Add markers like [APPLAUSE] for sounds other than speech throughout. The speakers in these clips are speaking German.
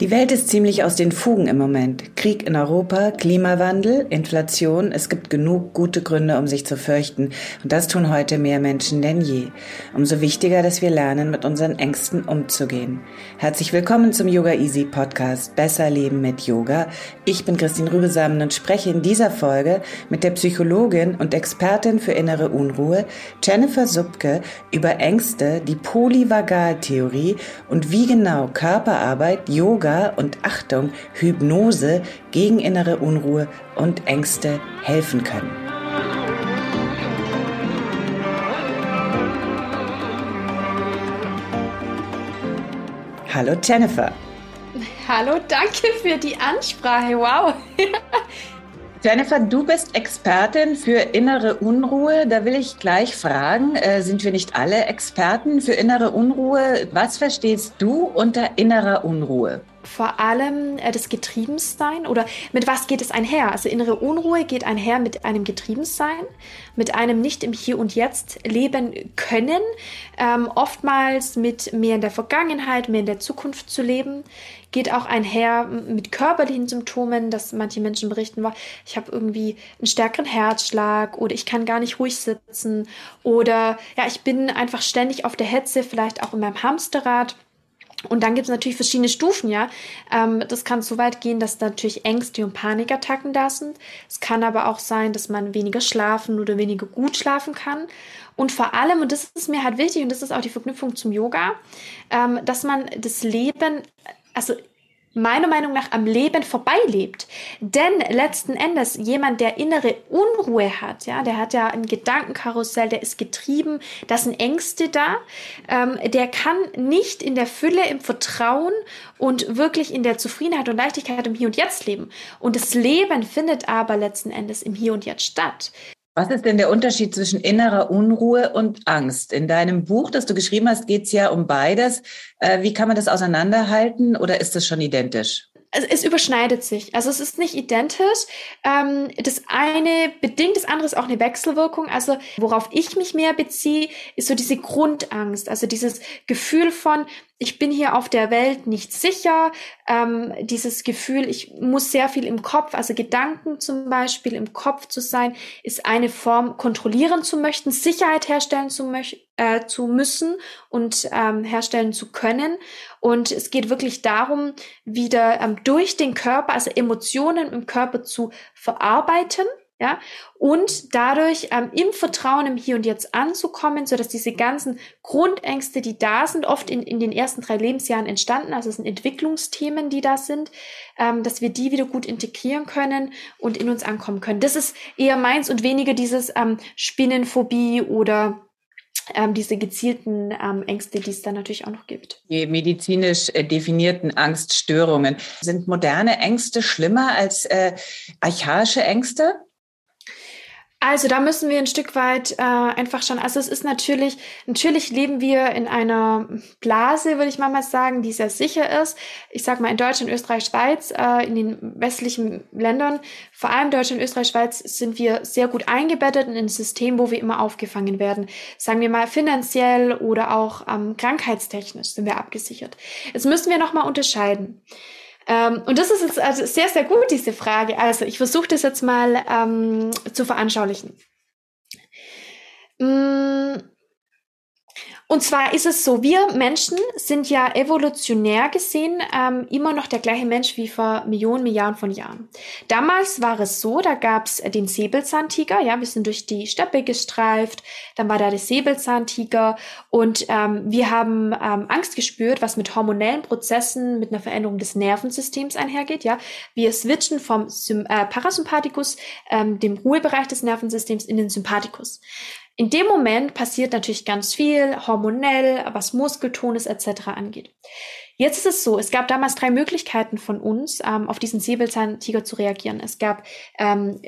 Die Welt ist ziemlich aus den Fugen im Moment. Krieg in Europa, Klimawandel, Inflation. Es gibt genug gute Gründe, um sich zu fürchten. Und das tun heute mehr Menschen denn je. Umso wichtiger, dass wir lernen, mit unseren Ängsten umzugehen. Herzlich willkommen zum Yoga Easy Podcast Besser Leben mit Yoga. Ich bin Christine Rübesamen und spreche in dieser Folge mit der Psychologin und Expertin für innere Unruhe Jennifer Subke über Ängste, die Polyvagaltheorie und wie genau Körperarbeit, Yoga und Achtung, Hypnose gegen innere Unruhe und Ängste helfen können. Hallo Jennifer. Hallo, danke für die Ansprache. Wow. [LAUGHS] Jennifer, du bist Expertin für innere Unruhe. Da will ich gleich fragen, äh, sind wir nicht alle Experten für innere Unruhe? Was verstehst du unter innerer Unruhe? Vor allem äh, das Getriebensein oder mit was geht es einher? Also innere Unruhe geht einher mit einem Getriebensein, mit einem nicht im Hier und Jetzt leben können, ähm, oftmals mit mehr in der Vergangenheit, mehr in der Zukunft zu leben. Geht auch einher mit körperlichen Symptomen, dass manche Menschen berichten, ich habe irgendwie einen stärkeren Herzschlag oder ich kann gar nicht ruhig sitzen oder ja, ich bin einfach ständig auf der Hetze, vielleicht auch in meinem Hamsterrad. Und dann gibt es natürlich verschiedene Stufen, ja. Ähm, das kann so weit gehen, dass da natürlich Ängste und Panikattacken da sind. Es kann aber auch sein, dass man weniger schlafen oder weniger gut schlafen kann. Und vor allem, und das ist mir halt wichtig, und das ist auch die Verknüpfung zum Yoga, ähm, dass man das Leben, also meiner Meinung nach am Leben vorbeilebt. Denn letzten Endes jemand, der innere Unruhe hat, ja, der hat ja ein Gedankenkarussell, der ist getrieben, da sind Ängste da, ähm, der kann nicht in der Fülle, im Vertrauen und wirklich in der Zufriedenheit und Leichtigkeit im Hier und Jetzt leben. Und das Leben findet aber letzten Endes im Hier und Jetzt statt. Was ist denn der Unterschied zwischen innerer Unruhe und Angst? In deinem Buch, das du geschrieben hast, geht es ja um beides. Äh, wie kann man das auseinanderhalten oder ist das schon identisch? es, überschneidet sich. Also es ist nicht identisch. Ähm, das eine bedingt das andere ist auch eine Wechselwirkung. Also worauf ich mich mehr beziehe, ist so diese Grundangst. Also dieses Gefühl von, ich bin hier auf der Welt nicht sicher. Ähm, dieses Gefühl, ich muss sehr viel im Kopf, also Gedanken zum Beispiel im Kopf zu sein, ist eine Form, kontrollieren zu möchten, Sicherheit herstellen zu, äh, zu müssen und ähm, herstellen zu können. Und es geht wirklich darum, wieder ähm, durch den Körper, also Emotionen im Körper zu verarbeiten ja, und dadurch ähm, im Vertrauen im Hier und Jetzt anzukommen, so dass diese ganzen Grundängste, die da sind, oft in, in den ersten drei Lebensjahren entstanden, also es sind Entwicklungsthemen, die da sind, ähm, dass wir die wieder gut integrieren können und in uns ankommen können. Das ist eher meins und weniger dieses ähm, Spinnenphobie oder ähm, diese gezielten ähm, Ängste, die es dann natürlich auch noch gibt. Die medizinisch äh, definierten Angststörungen. Sind moderne Ängste schlimmer als äh, archaische Ängste? Also da müssen wir ein Stück weit äh, einfach schon, also es ist natürlich, natürlich leben wir in einer Blase, würde ich mal sagen, die sehr sicher ist. Ich sage mal in Deutschland, Österreich, Schweiz, äh, in den westlichen Ländern, vor allem Deutschland, Österreich, Schweiz, sind wir sehr gut eingebettet in ein System, wo wir immer aufgefangen werden. Sagen wir mal finanziell oder auch ähm, krankheitstechnisch sind wir abgesichert. Jetzt müssen wir nochmal unterscheiden. Ähm, und das ist jetzt also sehr, sehr gut, diese Frage. Also ich versuche das jetzt mal ähm, zu veranschaulichen. Mm, Und zwar ist es so, wir Menschen sind ja evolutionär gesehen ähm, immer noch der gleiche Mensch wie vor Millionen, Milliarden von Jahren. Damals war es so, da gab es den Säbelzahntiger, ja, wir sind durch die Steppe gestreift, dann war da der Säbelzahntiger und ähm, wir haben ähm, Angst gespürt, was mit hormonellen Prozessen, mit einer Veränderung des Nervensystems einhergeht, ja. Wir switchen vom Sym äh, Parasympathikus, ähm, dem Ruhebereich des Nervensystems, in den Sympathikus. In dem Moment passiert natürlich ganz viel, hormonell, was Muskeltonus etc. angeht. Jetzt ist es so, es gab damals drei Möglichkeiten von uns, ähm, auf diesen Säbelzahntiger zu reagieren. Es gab ähm,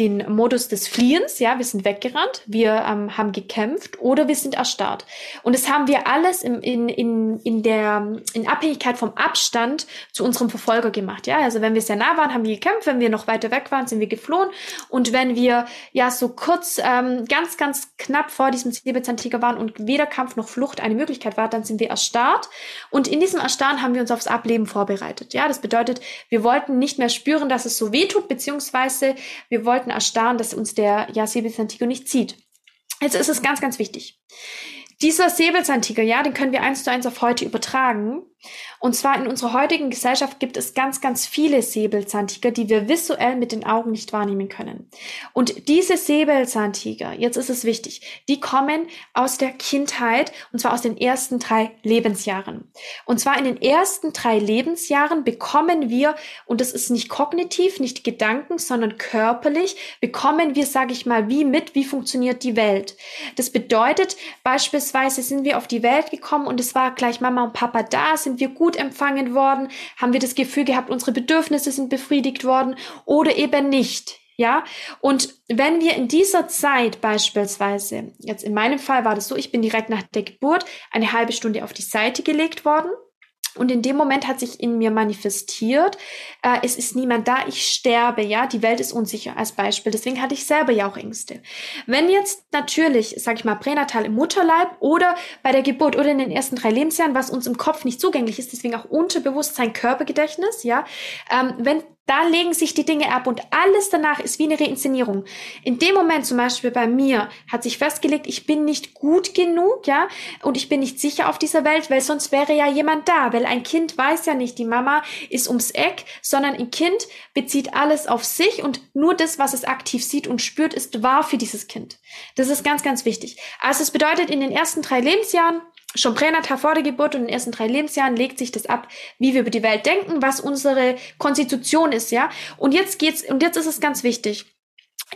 den Modus des Fliehens, ja, wir sind weggerannt, wir ähm, haben gekämpft oder wir sind erstarrt. Und das haben wir alles im, in, in, in der in Abhängigkeit vom Abstand zu unserem Verfolger gemacht, ja. Also wenn wir sehr nah waren, haben wir gekämpft, wenn wir noch weiter weg waren, sind wir geflohen. Und wenn wir ja so kurz, ähm, ganz, ganz knapp vor diesem Säbelzahntiger waren und weder Kampf noch Flucht eine Möglichkeit war, dann sind wir erstarrt. Und in diesem Erstarren haben wir uns aufs Ableben vorbereitet. Ja, das bedeutet, wir wollten nicht mehr spüren, dass es so weh tut, beziehungsweise wir wollten sollten erstarren, dass uns der ja, Säbelzahntiger nicht zieht. Jetzt ist es ganz, ganz wichtig. Dieser Säbelzahntiger, ja, den können wir eins zu eins auf heute übertragen. Und zwar in unserer heutigen Gesellschaft gibt es ganz, ganz viele Säbelzahntiger, die wir visuell mit den Augen nicht wahrnehmen können. Und diese Säbelzahntiger, jetzt ist es wichtig, die kommen aus der Kindheit und zwar aus den ersten drei Lebensjahren. Und zwar in den ersten drei Lebensjahren bekommen wir, und das ist nicht kognitiv, nicht Gedanken, sondern körperlich, bekommen wir, sage ich mal, wie mit, wie funktioniert die Welt. Das bedeutet, beispielsweise sind wir auf die Welt gekommen und es war gleich Mama und Papa da, sind wir gut empfangen worden? Haben wir das Gefühl gehabt, unsere Bedürfnisse sind befriedigt worden oder eben nicht? Ja, und wenn wir in dieser Zeit beispielsweise, jetzt in meinem Fall war das so, ich bin direkt nach der Geburt eine halbe Stunde auf die Seite gelegt worden und in dem Moment hat sich in mir manifestiert, äh, es ist niemand da, ich sterbe, ja, die Welt ist unsicher als Beispiel. Deswegen hatte ich selber ja auch Ängste. Wenn jetzt natürlich, sag ich mal, pränatal im Mutterleib oder bei der Geburt oder in den ersten drei Lebensjahren, was uns im Kopf nicht zugänglich ist, deswegen auch Unterbewusstsein, Körpergedächtnis, ja, ähm, wenn da legen sich die Dinge ab und alles danach ist wie eine Reinszenierung. In dem Moment zum Beispiel bei mir hat sich festgelegt, ich bin nicht gut genug, ja, und ich bin nicht sicher auf dieser Welt, weil sonst wäre ja jemand da, weil ein Kind weiß ja nicht, die Mama ist ums Eck, sondern ein Kind bezieht alles auf sich und nur das, was es aktiv sieht und spürt, ist wahr für dieses Kind. Das ist ganz, ganz wichtig. Also es bedeutet, in den ersten drei Lebensjahren Schon pränatal vor der Geburt und in den ersten drei Lebensjahren legt sich das ab, wie wir über die Welt denken, was unsere Konstitution ist, ja. Und jetzt geht's, und jetzt ist es ganz wichtig.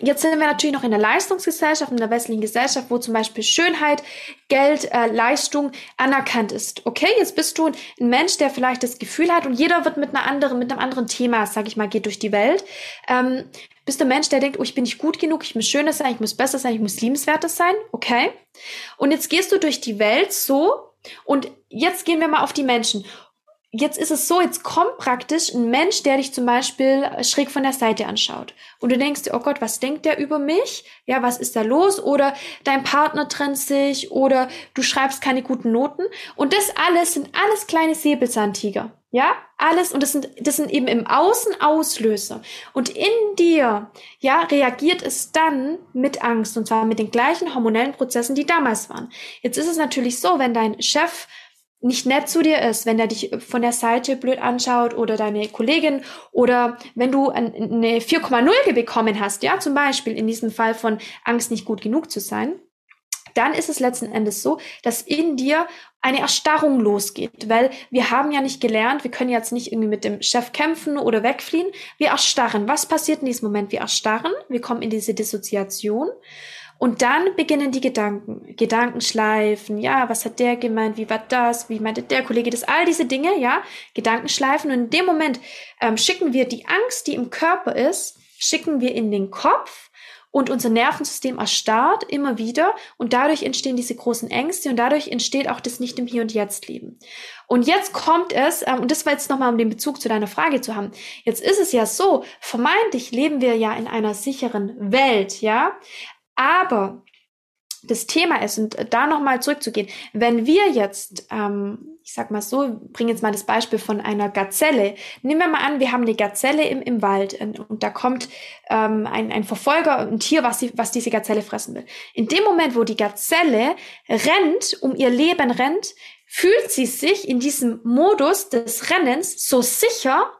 Jetzt sind wir natürlich noch in der Leistungsgesellschaft, in der westlichen Gesellschaft, wo zum Beispiel Schönheit, Geld, äh, Leistung anerkannt ist. Okay, jetzt bist du ein Mensch, der vielleicht das Gefühl hat und jeder wird mit einer anderen, mit einem anderen Thema, sag ich mal, geht durch die Welt. Ähm, bist du ein Mensch, der denkt, oh, ich bin nicht gut genug, ich muss schöner sein, ich muss besser sein, ich muss liebenswerter sein, okay? Und jetzt gehst du durch die Welt so und jetzt gehen wir mal auf die Menschen. Jetzt ist es so, jetzt kommt praktisch ein Mensch, der dich zum Beispiel schräg von der Seite anschaut. Und du denkst dir, oh Gott, was denkt der über mich? Ja, was ist da los? Oder dein Partner trennt sich oder du schreibst keine guten Noten. Und das alles sind alles kleine Säbelzahntiger. Ja, alles und das sind das sind eben im Außen Auslöser und in dir ja reagiert es dann mit Angst und zwar mit den gleichen hormonellen Prozessen, die damals waren. Jetzt ist es natürlich so, wenn dein Chef nicht nett zu dir ist, wenn er dich von der Seite blöd anschaut oder deine Kollegin oder wenn du eine 4,0 bekommen hast, ja, zum Beispiel in diesem Fall von Angst nicht gut genug zu sein, dann ist es letzten Endes so, dass in dir eine Erstarrung losgeht, weil wir haben ja nicht gelernt, wir können jetzt nicht irgendwie mit dem Chef kämpfen oder wegfliehen, wir erstarren. Was passiert in diesem Moment? Wir erstarren, wir kommen in diese Dissoziation und dann beginnen die Gedanken, Gedankenschleifen, ja, was hat der gemeint, wie war das, wie meinte der Kollege das, all diese Dinge, ja, Gedankenschleifen und in dem Moment ähm, schicken wir die Angst, die im Körper ist, schicken wir in den Kopf. Und unser Nervensystem erstarrt immer wieder. Und dadurch entstehen diese großen Ängste. Und dadurch entsteht auch das nicht im Hier und Jetzt leben. Und jetzt kommt es, ähm, und das war jetzt nochmal, um den Bezug zu deiner Frage zu haben. Jetzt ist es ja so, vermeintlich leben wir ja in einer sicheren Welt, ja. Aber das Thema ist und da nochmal zurückzugehen, wenn wir jetzt, ähm, ich sag mal so, bringe jetzt mal das Beispiel von einer Gazelle. Nehmen wir mal an, wir haben eine Gazelle im, im Wald und da kommt ähm, ein, ein Verfolger, ein Tier, was, sie, was diese Gazelle fressen will. In dem Moment, wo die Gazelle rennt, um ihr Leben rennt, fühlt sie sich in diesem Modus des Rennens so sicher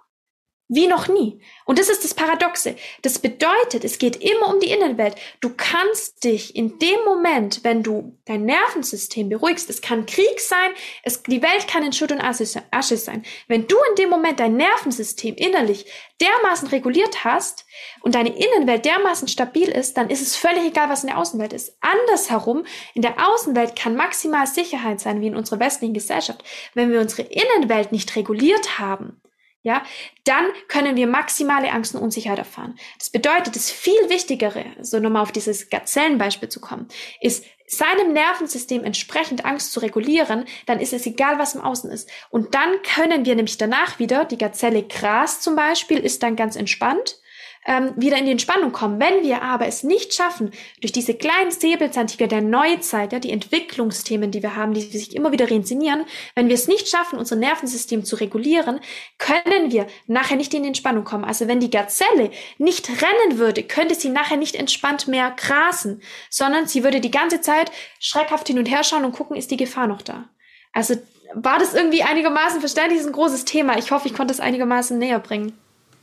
wie noch nie. Und das ist das Paradoxe. Das bedeutet, es geht immer um die Innenwelt. Du kannst dich in dem Moment, wenn du dein Nervensystem beruhigst, es kann Krieg sein, es, die Welt kann in Schutt und Asche sein. Wenn du in dem Moment dein Nervensystem innerlich dermaßen reguliert hast und deine Innenwelt dermaßen stabil ist, dann ist es völlig egal, was in der Außenwelt ist. Andersherum, in der Außenwelt kann maximal Sicherheit sein, wie in unserer westlichen Gesellschaft. Wenn wir unsere Innenwelt nicht reguliert haben, ja, dann können wir maximale Angst und Unsicherheit erfahren. Das bedeutet, das viel Wichtigere, so nochmal auf dieses Gazellenbeispiel zu kommen, ist, seinem Nervensystem entsprechend Angst zu regulieren, dann ist es egal, was im Außen ist. Und dann können wir nämlich danach wieder, die Gazelle Gras zum Beispiel, ist dann ganz entspannt ähm, wieder in die Entspannung kommen. Wenn wir aber es nicht schaffen, durch diese kleinen Säbelzahntiger der Neuzeit, ja, die Entwicklungsthemen, die wir haben, die sich immer wieder reinszenieren, wenn wir es nicht schaffen, unser Nervensystem zu regulieren, können wir nachher nicht in die Entspannung kommen. Also wenn die Gazelle nicht rennen würde, könnte sie nachher nicht entspannt mehr grasen, sondern sie würde die ganze Zeit schreckhaft hin und her schauen und gucken, ist die Gefahr noch da. Also war das irgendwie einigermaßen verständlich? Das ist ein großes Thema. Ich hoffe, ich konnte es einigermaßen näher bringen.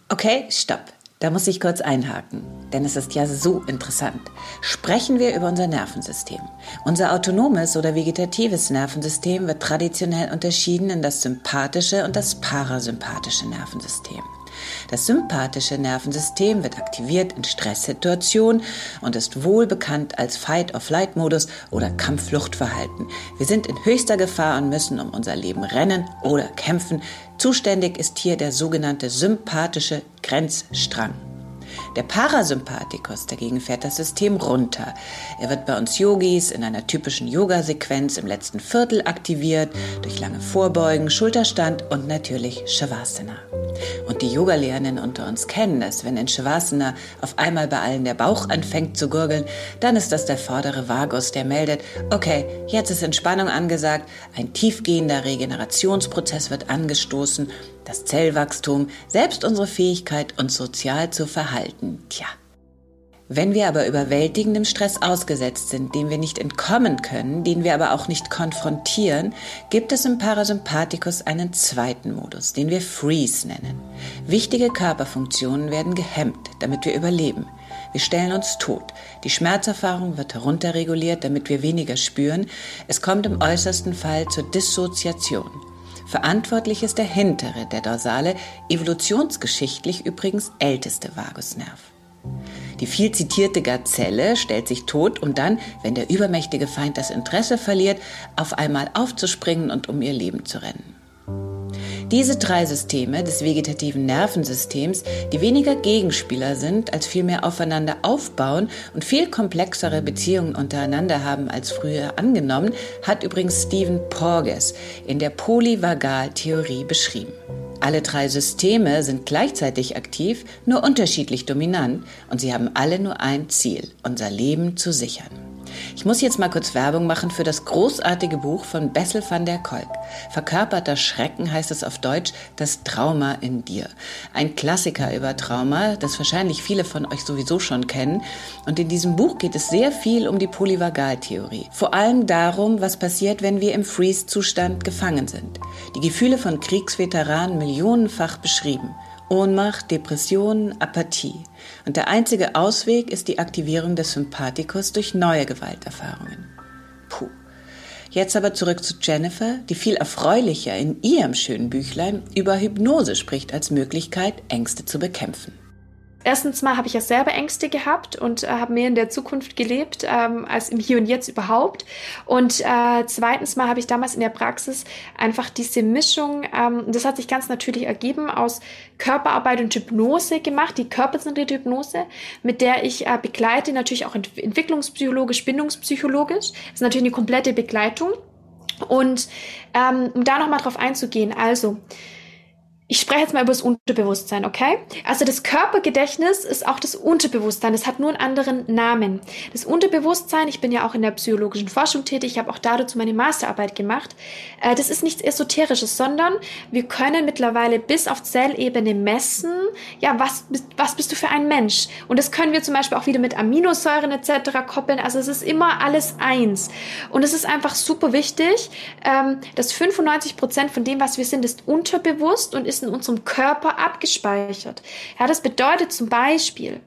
Okay, stopp. Da muss ich kurz einhaken, denn es ist ja so interessant. Sprechen wir über unser Nervensystem. Unser autonomes oder vegetatives Nervensystem wird traditionell unterschieden in das sympathische und das parasympathische Nervensystem. Das sympathische Nervensystem wird aktiviert in Stresssituationen und ist wohl bekannt als Fight-of-Flight-Modus oder Kampffluchtverhalten. Wir sind in höchster Gefahr und müssen um unser Leben rennen oder kämpfen. Zuständig ist hier der sogenannte sympathische Grenzstrang. Der Parasympathikus dagegen fährt das System runter. Er wird bei uns Yogis in einer typischen Yoga-Sequenz im letzten Viertel aktiviert, durch lange Vorbeugen, Schulterstand und natürlich Shavasana. Und die Yogalehrenden unter uns kennen das. Wenn in Shavasana auf einmal bei allen der Bauch anfängt zu gurgeln, dann ist das der vordere Vagus, der meldet, okay, jetzt ist Entspannung angesagt, ein tiefgehender Regenerationsprozess wird angestoßen das Zellwachstum, selbst unsere Fähigkeit, uns sozial zu verhalten. Tja. Wenn wir aber überwältigendem Stress ausgesetzt sind, dem wir nicht entkommen können, den wir aber auch nicht konfrontieren, gibt es im Parasympathikus einen zweiten Modus, den wir Freeze nennen. Wichtige Körperfunktionen werden gehemmt, damit wir überleben. Wir stellen uns tot. Die Schmerzerfahrung wird herunterreguliert, damit wir weniger spüren. Es kommt im äußersten Fall zur Dissoziation. Verantwortlich ist der hintere, der dorsale, evolutionsgeschichtlich übrigens älteste Vagusnerv. Die viel zitierte Gazelle stellt sich tot, um dann, wenn der übermächtige Feind das Interesse verliert, auf einmal aufzuspringen und um ihr Leben zu rennen. Diese drei Systeme des vegetativen Nervensystems, die weniger Gegenspieler sind, als vielmehr aufeinander aufbauen und viel komplexere Beziehungen untereinander haben als früher angenommen, hat übrigens Stephen Porges in der Polyvagaltheorie beschrieben. Alle drei Systeme sind gleichzeitig aktiv, nur unterschiedlich dominant und sie haben alle nur ein Ziel, unser Leben zu sichern. Ich muss jetzt mal kurz Werbung machen für das großartige Buch von Bessel van der Kolk. Verkörperter Schrecken heißt es auf Deutsch, das Trauma in dir. Ein Klassiker über Trauma, das wahrscheinlich viele von euch sowieso schon kennen. Und in diesem Buch geht es sehr viel um die Polyvagaltheorie. Vor allem darum, was passiert, wenn wir im Freeze-Zustand gefangen sind. Die Gefühle von Kriegsveteranen millionenfach beschrieben. Ohnmacht, Depressionen, Apathie. Und der einzige Ausweg ist die Aktivierung des Sympathikus durch neue Gewalterfahrungen. Puh. Jetzt aber zurück zu Jennifer, die viel erfreulicher in ihrem schönen Büchlein über Hypnose spricht als Möglichkeit, Ängste zu bekämpfen. Erstens mal habe ich ja selber Ängste gehabt und äh, habe mehr in der Zukunft gelebt ähm, als im Hier und Jetzt überhaupt. Und äh, zweitens mal habe ich damals in der Praxis einfach diese Mischung, ähm, das hat sich ganz natürlich ergeben, aus Körperarbeit und Hypnose gemacht, die körperzentrierte Hypnose, mit der ich äh, begleite, natürlich auch ent entwicklungspsychologisch, bindungspsychologisch. Das ist natürlich eine komplette Begleitung. Und ähm, um da nochmal drauf einzugehen, also ich spreche jetzt mal über das Unterbewusstsein, okay? Also das Körpergedächtnis ist auch das Unterbewusstsein. Das hat nur einen anderen Namen. Das Unterbewusstsein, ich bin ja auch in der psychologischen Forschung tätig, ich habe auch dazu meine Masterarbeit gemacht. Äh, das ist nichts Esoterisches, sondern wir können mittlerweile bis auf Zellebene messen, ja, was, was bist du für ein Mensch? Und das können wir zum Beispiel auch wieder mit Aminosäuren etc. koppeln. Also es ist immer alles eins. Und es ist einfach super wichtig, ähm, dass 95 Prozent von dem, was wir sind, ist unterbewusst und ist in unserem Körper abgespeichert. Ja, das bedeutet zum Beispiel,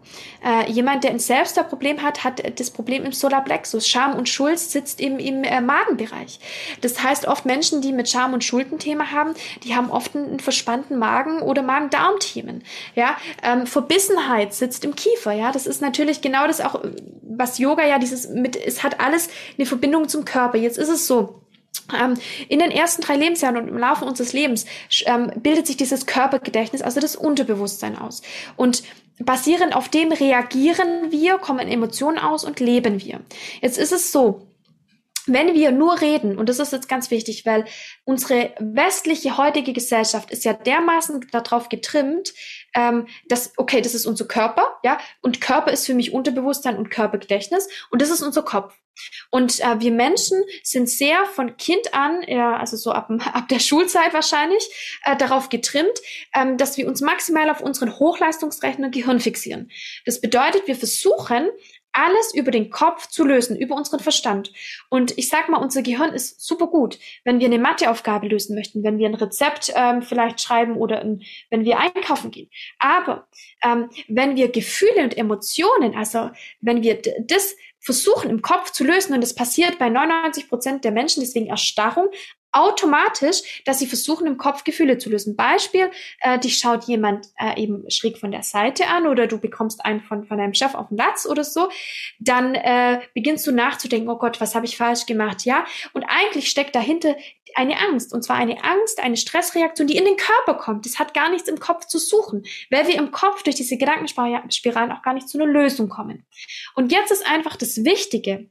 äh, jemand, der ein Selbstwertproblem hat, hat das Problem im Solarplexus. Scham und Schuld sitzt im, im äh, Magenbereich. Das heißt, oft Menschen, die mit Scham und Schuld ein Thema haben, die haben oft einen, einen verspannten Magen oder Magen-Darm-Themen. Ja, ähm, Verbissenheit sitzt im Kiefer. Ja, das ist natürlich genau das auch, was Yoga ja dieses mit, es hat alles eine Verbindung zum Körper. Jetzt ist es so, in den ersten drei Lebensjahren und im Laufe unseres Lebens ähm, bildet sich dieses Körpergedächtnis, also das Unterbewusstsein aus. Und basierend auf dem reagieren wir, kommen Emotionen aus und leben wir. Jetzt ist es so, wenn wir nur reden, und das ist jetzt ganz wichtig, weil unsere westliche heutige Gesellschaft ist ja dermaßen darauf getrimmt, ähm, dass, okay, das ist unser Körper, ja, und Körper ist für mich Unterbewusstsein und Körpergedächtnis, und das ist unser Kopf. Und äh, wir Menschen sind sehr von Kind an, ja, also so ab, [LAUGHS] ab der Schulzeit wahrscheinlich, äh, darauf getrimmt, ähm, dass wir uns maximal auf unseren Hochleistungsrechner Gehirn fixieren. Das bedeutet, wir versuchen, alles über den Kopf zu lösen, über unseren Verstand. Und ich sag mal, unser Gehirn ist super gut, wenn wir eine Matheaufgabe lösen möchten, wenn wir ein Rezept ähm, vielleicht schreiben oder ein, wenn wir einkaufen gehen. Aber ähm, wenn wir Gefühle und Emotionen, also wenn wir das versuchen im Kopf zu lösen und das passiert bei 99 Prozent der Menschen, deswegen Erstarrung, automatisch, dass sie versuchen, im Kopf Gefühle zu lösen. Beispiel, äh, dich schaut jemand äh, eben schräg von der Seite an oder du bekommst einen von, von deinem Chef auf den Latz oder so, dann äh, beginnst du nachzudenken, oh Gott, was habe ich falsch gemacht, ja? Und eigentlich steckt dahinter eine Angst. Und zwar eine Angst, eine Stressreaktion, die in den Körper kommt. Das hat gar nichts im Kopf zu suchen, weil wir im Kopf durch diese Gedankenspiralen auch gar nicht zu einer Lösung kommen. Und jetzt ist einfach das Wichtige,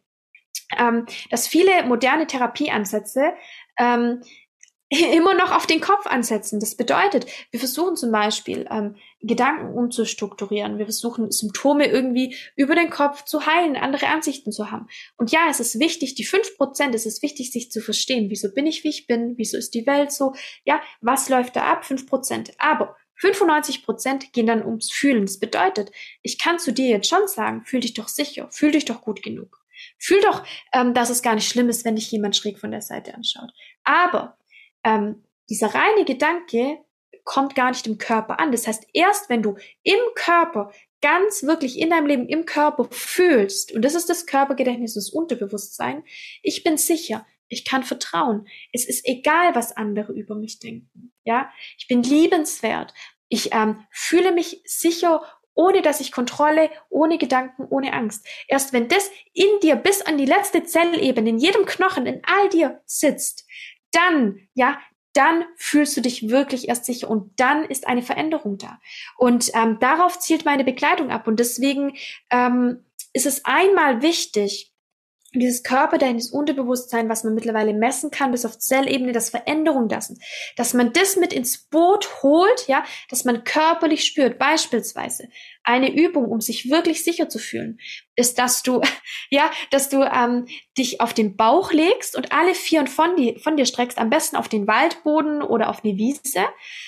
ähm, dass viele moderne Therapieansätze ähm, [LAUGHS] immer noch auf den Kopf ansetzen. Das bedeutet, wir versuchen zum Beispiel ähm, Gedanken umzustrukturieren. Wir versuchen Symptome irgendwie über den Kopf zu heilen, andere Ansichten zu haben. Und ja, es ist wichtig, die fünf Prozent, es ist wichtig, sich zu verstehen. Wieso bin ich, wie ich bin? Wieso ist die Welt so? Ja, was läuft da ab? Fünf Prozent. Aber 95 Prozent gehen dann ums Fühlen. Das bedeutet, ich kann zu dir jetzt schon sagen, fühl dich doch sicher, fühl dich doch gut genug. Fühl doch, ähm, dass es gar nicht schlimm ist, wenn dich jemand schräg von der Seite anschaut. Aber ähm, dieser reine Gedanke kommt gar nicht im Körper an. Das heißt, erst wenn du im Körper ganz wirklich in deinem Leben im Körper fühlst, und das ist das Körpergedächtnis, das Unterbewusstsein, ich bin sicher, ich kann vertrauen. Es ist egal, was andere über mich denken. Ja, ich bin liebenswert. Ich ähm, fühle mich sicher ohne dass ich Kontrolle, ohne Gedanken, ohne Angst. Erst wenn das in dir bis an die letzte Zellebene, in jedem Knochen, in all dir sitzt, dann, ja, dann fühlst du dich wirklich erst sicher und dann ist eine Veränderung da. Und ähm, darauf zielt meine Begleitung ab. Und deswegen ähm, ist es einmal wichtig, dieses Körper, dieses Unterbewusstsein, was man mittlerweile messen kann, bis auf Zellebene, das Veränderung lassen, dass man das mit ins Boot holt, ja, dass man körperlich spürt. Beispielsweise eine Übung, um sich wirklich sicher zu fühlen, ist, dass du, [LAUGHS] ja, dass du ähm, dich auf den Bauch legst und alle vier von, die, von dir streckst, am besten auf den Waldboden oder auf eine Wiese,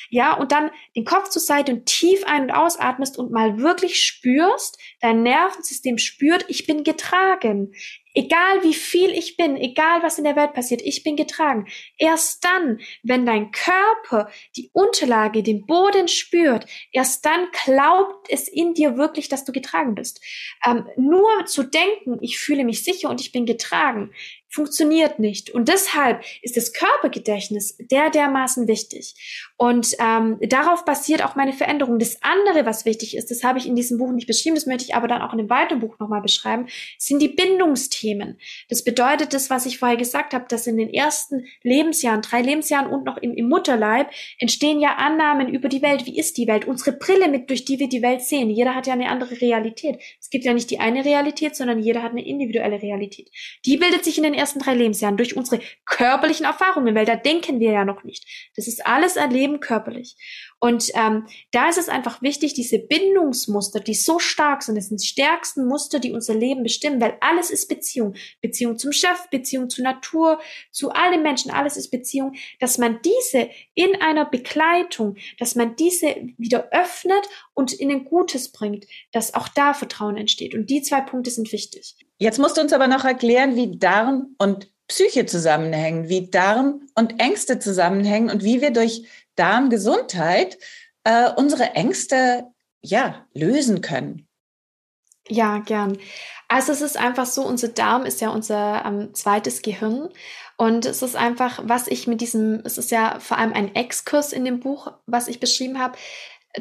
ja, und dann den Kopf zur Seite und tief ein- und ausatmest und mal wirklich spürst, dein Nervensystem spürt, ich bin getragen. Egal wie viel ich bin, egal was in der Welt passiert, ich bin getragen. Erst dann, wenn dein Körper die Unterlage, den Boden spürt, erst dann glaubt es in dir wirklich, dass du getragen bist. Ähm, nur zu denken, ich fühle mich sicher und ich bin getragen, funktioniert nicht. Und deshalb ist das Körpergedächtnis der dermaßen wichtig. Und ähm, darauf basiert auch meine Veränderung. Das andere, was wichtig ist, das habe ich in diesem Buch nicht beschrieben, das möchte ich aber dann auch in einem weiteren Buch nochmal beschreiben, sind die Bindungsthemen. Das bedeutet das, was ich vorher gesagt habe, dass in den ersten Lebensjahren, drei Lebensjahren und noch im, im Mutterleib entstehen ja Annahmen über die Welt. Wie ist die Welt? Unsere Brille, mit durch die wir die Welt sehen. Jeder hat ja eine andere Realität. Es gibt ja nicht die eine Realität, sondern jeder hat eine individuelle Realität. Die bildet sich in den ersten drei Lebensjahren durch unsere körperlichen Erfahrungen, weil da denken wir ja noch nicht. Das ist alles Erleben körperlich. Und ähm, da ist es einfach wichtig, diese Bindungsmuster, die so stark sind, das sind die stärksten Muster, die unser Leben bestimmen, weil alles ist Beziehung. Beziehung zum Chef, Beziehung zur Natur, zu allen Menschen, alles ist Beziehung, dass man diese in einer Begleitung, dass man diese wieder öffnet und in ein Gutes bringt, dass auch da Vertrauen entsteht. Und die zwei Punkte sind wichtig. Jetzt musst du uns aber noch erklären, wie Darm und Psyche zusammenhängen, wie Darm und Ängste zusammenhängen und wie wir durch Darmgesundheit äh, unsere Ängste ja lösen können. Ja, gern. Also es ist einfach so, unser Darm ist ja unser ähm, zweites Gehirn. Und es ist einfach, was ich mit diesem, es ist ja vor allem ein Exkurs in dem Buch, was ich beschrieben habe,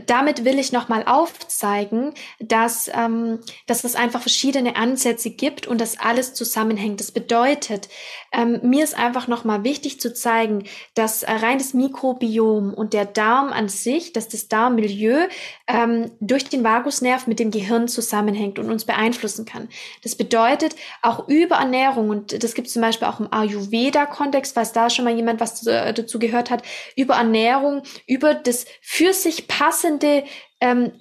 damit will ich nochmal aufzeigen, dass, ähm, dass es einfach verschiedene Ansätze gibt und dass alles zusammenhängt. Das bedeutet, ähm, mir ist einfach nochmal wichtig zu zeigen, dass äh, rein das Mikrobiom und der Darm an sich, dass das Darmmilieu ähm, durch den Vagusnerv mit dem Gehirn zusammenhängt und uns beeinflussen kann. Das bedeutet auch Überernährung, und das gibt zum Beispiel auch im Ayurveda-Kontext, falls da schon mal jemand was äh, dazu gehört hat, Überernährung, über das für sich passende ähm,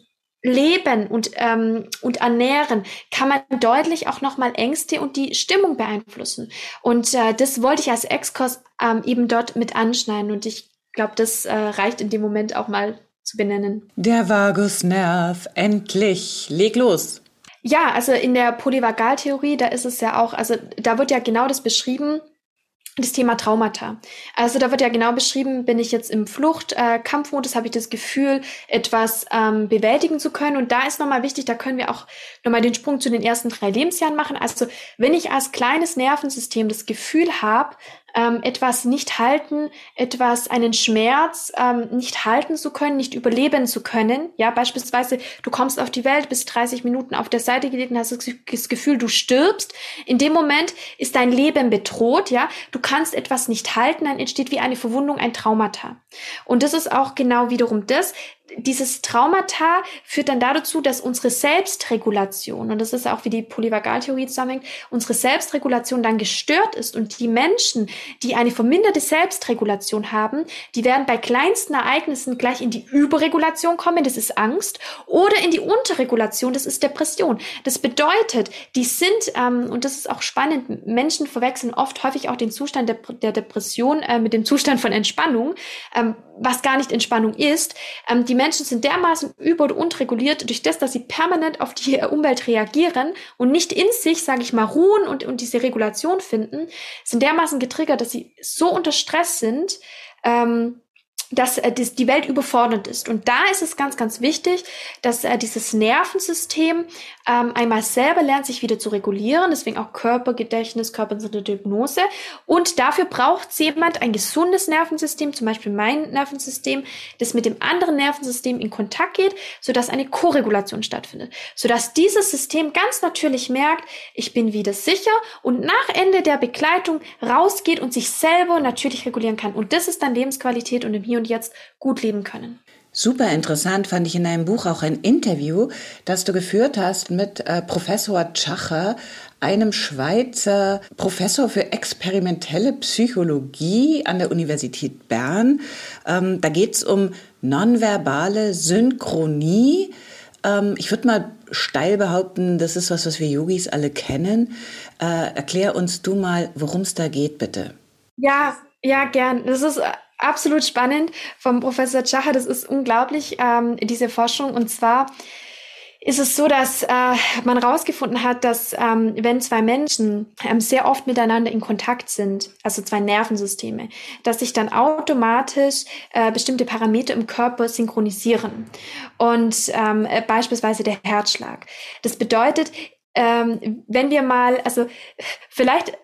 Leben und, ähm, und Ernähren kann man deutlich auch nochmal Ängste und die Stimmung beeinflussen. Und äh, das wollte ich als Exkurs ähm, eben dort mit anschneiden. Und ich glaube, das äh, reicht in dem Moment auch mal zu benennen. Der Vagusnerv, endlich. Leg los. Ja, also in der Polyvagaltheorie, da ist es ja auch, also da wird ja genau das beschrieben, das Thema Traumata. Also da wird ja genau beschrieben, bin ich jetzt im Flucht, äh, habe ich das Gefühl, etwas ähm, bewältigen zu können. Und da ist nochmal wichtig, da können wir auch nochmal den Sprung zu den ersten drei Lebensjahren machen. Also wenn ich als kleines Nervensystem das Gefühl habe, ähm, etwas nicht halten, etwas, einen Schmerz ähm, nicht halten zu können, nicht überleben zu können. Ja, beispielsweise, du kommst auf die Welt, bist 30 Minuten auf der Seite gelegt und hast das Gefühl, du stirbst. In dem Moment ist dein Leben bedroht, ja. Du kannst etwas nicht halten, dann entsteht wie eine Verwundung, ein Traumata. Und das ist auch genau wiederum das, dieses Traumata führt dann dazu, dass unsere Selbstregulation, und das ist auch wie die Polyvagaltheorie zusammenhängt, unsere Selbstregulation dann gestört ist und die Menschen, die eine verminderte Selbstregulation haben, die werden bei kleinsten Ereignissen gleich in die Überregulation kommen, das ist Angst, oder in die Unterregulation, das ist Depression. Das bedeutet, die sind, ähm, und das ist auch spannend, Menschen verwechseln oft häufig auch den Zustand der, der Depression äh, mit dem Zustand von Entspannung, ähm, was gar nicht Entspannung ist. Ähm, die Menschen sind dermaßen über- und unterreguliert durch das, dass sie permanent auf die Umwelt reagieren und nicht in sich, sage ich mal, ruhen und, und diese Regulation finden, sind dermaßen getriggert, dass sie so unter Stress sind, ähm, dass äh, das, die Welt überfordert ist. Und da ist es ganz, ganz wichtig, dass äh, dieses Nervensystem ähm, einmal selber lernt, sich wieder zu regulieren. Deswegen auch Körpergedächtnis, körperzentrierte Hypnose. Und dafür braucht jemand ein gesundes Nervensystem, zum Beispiel mein Nervensystem, das mit dem anderen Nervensystem in Kontakt geht, sodass eine Koregulation stattfindet. Sodass dieses System ganz natürlich merkt, ich bin wieder sicher und nach Ende der Begleitung rausgeht und sich selber natürlich regulieren kann. Und das ist dann Lebensqualität und im Hier und Jetzt gut leben können. Super interessant fand ich in deinem Buch auch ein Interview, das du geführt hast mit äh, Professor Tschacher, einem Schweizer Professor für experimentelle Psychologie an der Universität Bern. Ähm, da geht es um nonverbale Synchronie. Ähm, ich würde mal steil behaupten, das ist was, was wir Yogis alle kennen. Äh, erklär uns du mal, worum es da geht, bitte. Ja, ja, gern. Das ist absolut spannend vom Professor Chacha. Das ist unglaublich, ähm, diese Forschung. Und zwar ist es so, dass äh, man herausgefunden hat, dass ähm, wenn zwei Menschen ähm, sehr oft miteinander in Kontakt sind, also zwei Nervensysteme, dass sich dann automatisch äh, bestimmte Parameter im Körper synchronisieren und ähm, äh, beispielsweise der Herzschlag. Das bedeutet, ähm, wenn wir mal, also vielleicht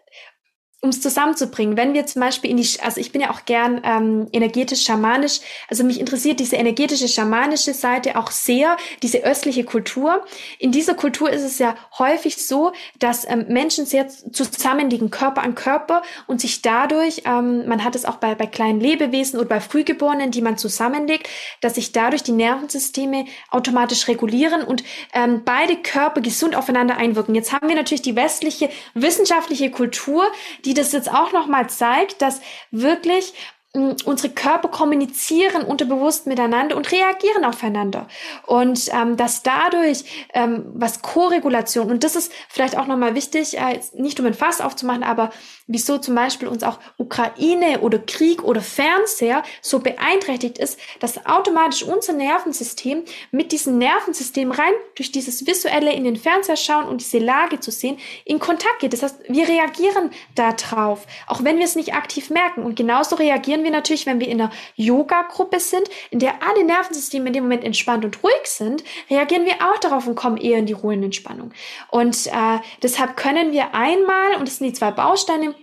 um es zusammenzubringen, wenn wir zum Beispiel in die, also ich bin ja auch gern ähm, energetisch schamanisch, also mich interessiert diese energetische schamanische Seite auch sehr, diese östliche Kultur. In dieser Kultur ist es ja häufig so, dass ähm, Menschen sehr zusammenliegen, Körper an Körper und sich dadurch, ähm, man hat es auch bei, bei kleinen Lebewesen oder bei Frühgeborenen, die man zusammenlegt, dass sich dadurch die Nervensysteme automatisch regulieren und ähm, beide Körper gesund aufeinander einwirken. Jetzt haben wir natürlich die westliche wissenschaftliche Kultur, die die das jetzt auch nochmal zeigt, dass wirklich unsere Körper kommunizieren unterbewusst miteinander und reagieren aufeinander. Und ähm, dass dadurch ähm, was Koregulation, und das ist vielleicht auch nochmal wichtig, äh, nicht um ein Fass aufzumachen, aber wieso zum Beispiel uns auch Ukraine oder Krieg oder Fernseher so beeinträchtigt ist, dass automatisch unser Nervensystem mit diesem Nervensystem rein durch dieses visuelle in den Fernseher schauen und diese Lage zu sehen, in Kontakt geht. Das heißt, wir reagieren darauf, auch wenn wir es nicht aktiv merken. Und genauso reagieren wir natürlich, wenn wir in einer Yoga-Gruppe sind, in der alle Nervensysteme in dem Moment entspannt und ruhig sind, reagieren wir auch darauf und kommen eher in die Ruhe und Entspannung. Und äh, deshalb können wir einmal, und das sind die zwei Bausteine,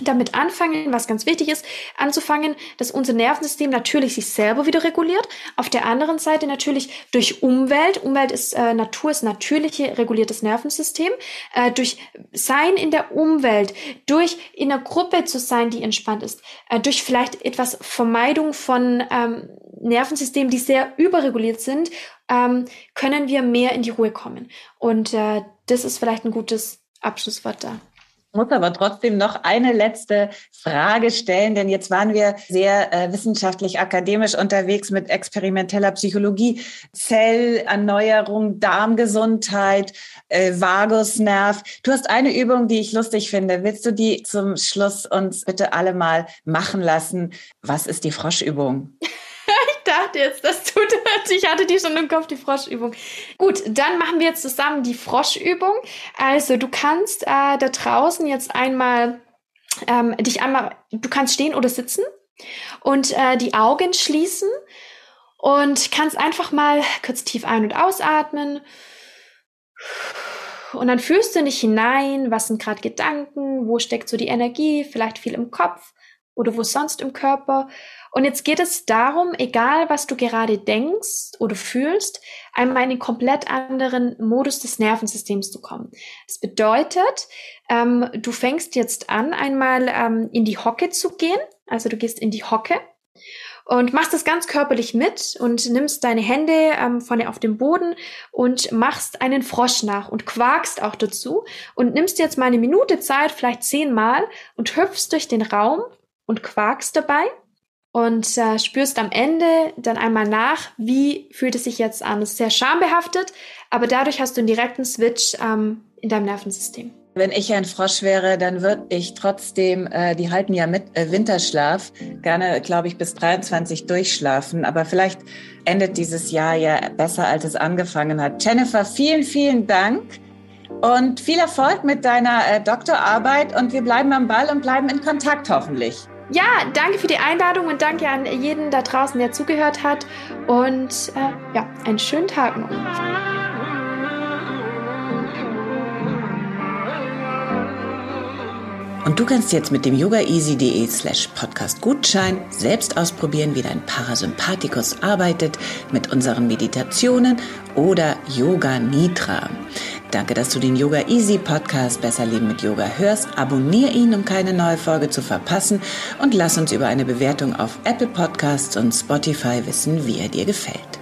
damit anfangen, was ganz wichtig ist, anzufangen, dass unser Nervensystem natürlich sich selber wieder reguliert. Auf der anderen Seite natürlich durch Umwelt. Umwelt ist äh, Natur, ist natürliche reguliertes Nervensystem. Äh, durch Sein in der Umwelt, durch in einer Gruppe zu sein, die entspannt ist, äh, durch vielleicht etwas Vermeidung von ähm, Nervensystemen, die sehr überreguliert sind, ähm, können wir mehr in die Ruhe kommen. Und äh, das ist vielleicht ein gutes Abschlusswort da muss aber trotzdem noch eine letzte Frage stellen, denn jetzt waren wir sehr äh, wissenschaftlich akademisch unterwegs mit experimenteller Psychologie, Zellerneuerung, Darmgesundheit, äh, Vagusnerv. Du hast eine Übung, die ich lustig finde. Willst du die zum Schluss uns bitte alle mal machen lassen? Was ist die Froschübung? [LAUGHS] [LAUGHS] dachte jetzt, [LAUGHS] das tut ich hatte die schon im Kopf, die Froschübung. Gut, dann machen wir jetzt zusammen die Froschübung. Also du kannst äh, da draußen jetzt einmal ähm, dich einmal, du kannst stehen oder sitzen und äh, die Augen schließen und kannst einfach mal kurz tief ein- und ausatmen. Und dann fühlst du dich hinein, was sind gerade Gedanken, wo steckt so die Energie, vielleicht viel im Kopf oder wo sonst im Körper. Und jetzt geht es darum, egal was du gerade denkst oder fühlst, einmal in einen komplett anderen Modus des Nervensystems zu kommen. Das bedeutet, ähm, du fängst jetzt an, einmal ähm, in die Hocke zu gehen. Also du gehst in die Hocke und machst das ganz körperlich mit und nimmst deine Hände ähm, vorne auf dem Boden und machst einen Frosch nach und quakst auch dazu und nimmst jetzt mal eine Minute Zeit, vielleicht zehnmal und hüpfst durch den Raum und quakst dabei und äh, spürst am Ende dann einmal nach, wie fühlt es sich jetzt an. Es ist sehr schambehaftet, aber dadurch hast du einen direkten Switch ähm, in deinem Nervensystem. Wenn ich ein Frosch wäre, dann würde ich trotzdem, äh, die halten ja mit äh, Winterschlaf, gerne, glaube ich, bis 23 durchschlafen. Aber vielleicht endet dieses Jahr ja besser, als es angefangen hat. Jennifer, vielen, vielen Dank und viel Erfolg mit deiner äh, Doktorarbeit. Und wir bleiben am Ball und bleiben in Kontakt hoffentlich. Ja, danke für die Einladung und danke an jeden da draußen, der zugehört hat. Und äh, ja, einen schönen Tag noch. Und du kannst jetzt mit dem yogaeasy.de slash podcast Gutschein selbst ausprobieren, wie dein Parasympathikus arbeitet mit unseren Meditationen oder Yoga Nitra. Danke, dass du den Yoga Easy Podcast Besser Leben mit Yoga hörst. Abonnier ihn, um keine neue Folge zu verpassen und lass uns über eine Bewertung auf Apple Podcasts und Spotify wissen, wie er dir gefällt.